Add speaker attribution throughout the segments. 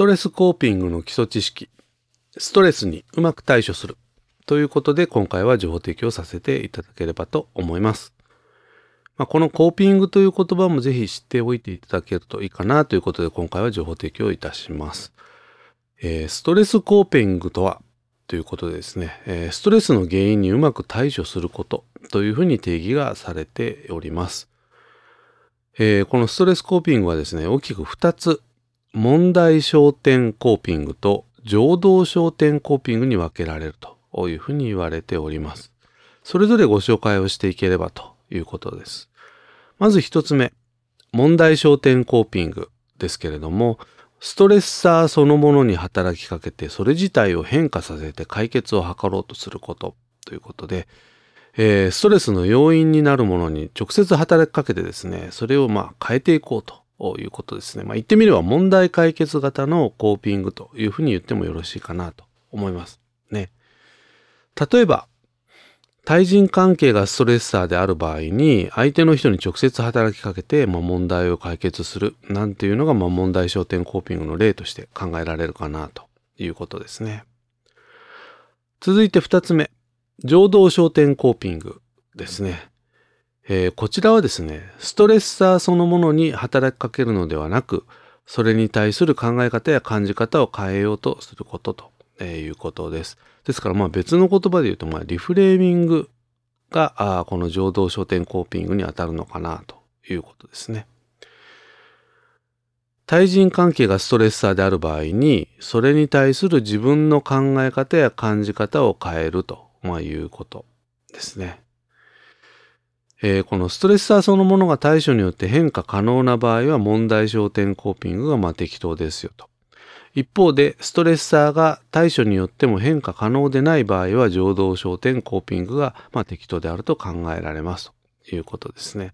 Speaker 1: ストレスコーピングの基礎知識、ストレスにうまく対処するということで今回は情報提供させていただければと思います。まあ、このコーピングという言葉もぜひ知っておいていただけるといいかなということで今回は情報提供いたします。えー、ストレスコーピングとは？ということでですね、えー、ストレスの原因にうまく対処することというふうに定義がされております。えー、このストレスコーピングはですね、大きく2つ、問題焦点コーピングと情動焦点コーピングに分けられるというふうに言われております。それぞれご紹介をしていければということです。まず1つ目、問題焦点コーピングですけれども、ストレッサーそのものに働きかけてそれ自体を変化させて解決を図ろうとすることということで、えー、ストレスの要因になるものに直接働きかけてですねそれをまあ変えていこうということですね。まあ、言ってみれば問題解決型のコーピングというふうに言ってもよろしいかなと思います。ね。例えば対人関係がストレッサーである場合に相手の人に直接働きかけて、ま、問題を解決するなんていうのが、ま、問題焦点コーピングの例として考えられるかなということですね。続いて2つ目情動焦点コーピングですね。えー、こちらはですねストレッサーそのものに働きかけるのではなくそれに対する考え方や感じ方を変えようとすることということです。ですからまあ別の言葉で言うとまあリフレーミングがあこの情動焦点コーピングにあたるのかなということですね。対人関係がストレッサーである場合にそれに対する自分の考え方や感じ方を変えると、まあ、いうことですね。えー、このストレッサーそのものが対処によって変化可能な場合は問題焦点コーピングがま適当ですよと。一方で、ストレッサーが対処によっても変化可能でない場合は、情動焦点コーピングが、ま、適当であると考えられますということですね。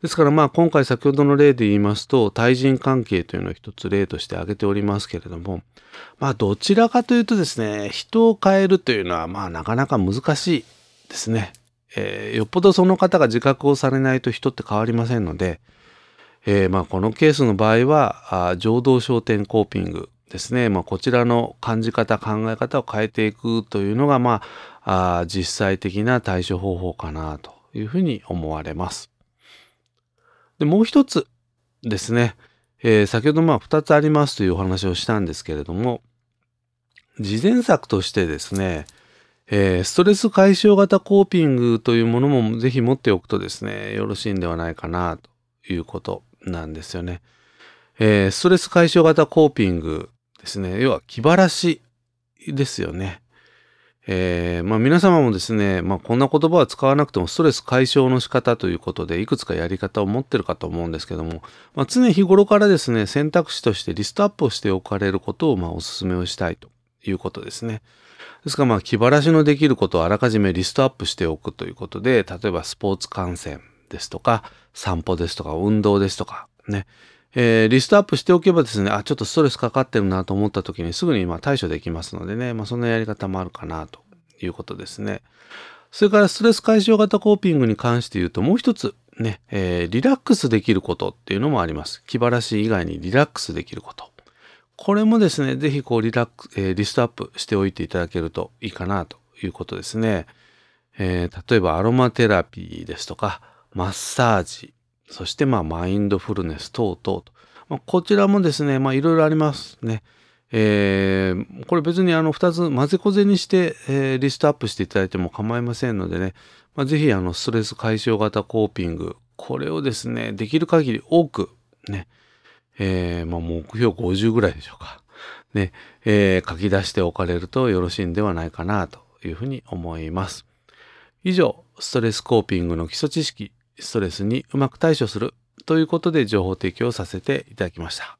Speaker 1: ですから今回先ほどの例で言いますと対人関係というのを一つ例として挙げておりますけれどもまあどちらかというとですね人を変えるというのはまあなかなか難しいですね。えー、よっぽどその方が自覚をされないと人って変わりませんので、えー、まあこのケースの場合はあ情動焦点コーピングですね、まあ、こちらの感じ方考え方を変えていくというのが、まあ、あ実際的な対処方法かなというふうに思われます。でもう一つですね、えー、先ほどまあ2つありますというお話をしたんですけれども事前策としてですね、えー、ストレス解消型コーピングというものもぜひ持っておくとですねよろしいんではないかなということなんですよね。えー、ストレス解消型コーピングですね。要は気晴らしですよね。えー、まあ皆様もですね、まあこんな言葉は使わなくてもストレス解消の仕方ということでいくつかやり方を持ってるかと思うんですけども、まあ、常日頃からですね、選択肢としてリストアップをしておかれることをまお勧めをしたいということですね。ですからまあ気晴らしのできることをあらかじめリストアップしておくということで、例えばスポーツ観戦ですとか、散歩ですとか、運動ですとか、ね、えー、リストアップしておけばですね、あ、ちょっとストレスかかってるなと思った時にすぐにま対処できますのでね、まあ、そんなやり方もあるかなということですね。それからストレス解消型コーピングに関して言うともう一つね、えー、リラックスできることっていうのもあります。気晴らし以外にリラックスできること。これもですね、ぜひこうリラック、えー、リストアップしておいていただけるといいかなということですね。えー、例えばアロマテラピーですとか、マッサージ、そしてまあマインドフルネス等々と、まあ、こちらもですね、まあいろいろありますね。えー、これ別にあの2つ混ぜこぜにして、えー、リストアップしていただいても構いませんのでね、まあ、ぜひあのストレス解消型コーピング、これをですね、できる限り多くね、えー、まあ、目標50ぐらいでしょうか。ね、えー、書き出しておかれるとよろしいんではないかなというふうに思います。以上、ストレスコーピングの基礎知識ストレスにうまく対処するということで情報提供させていただきました。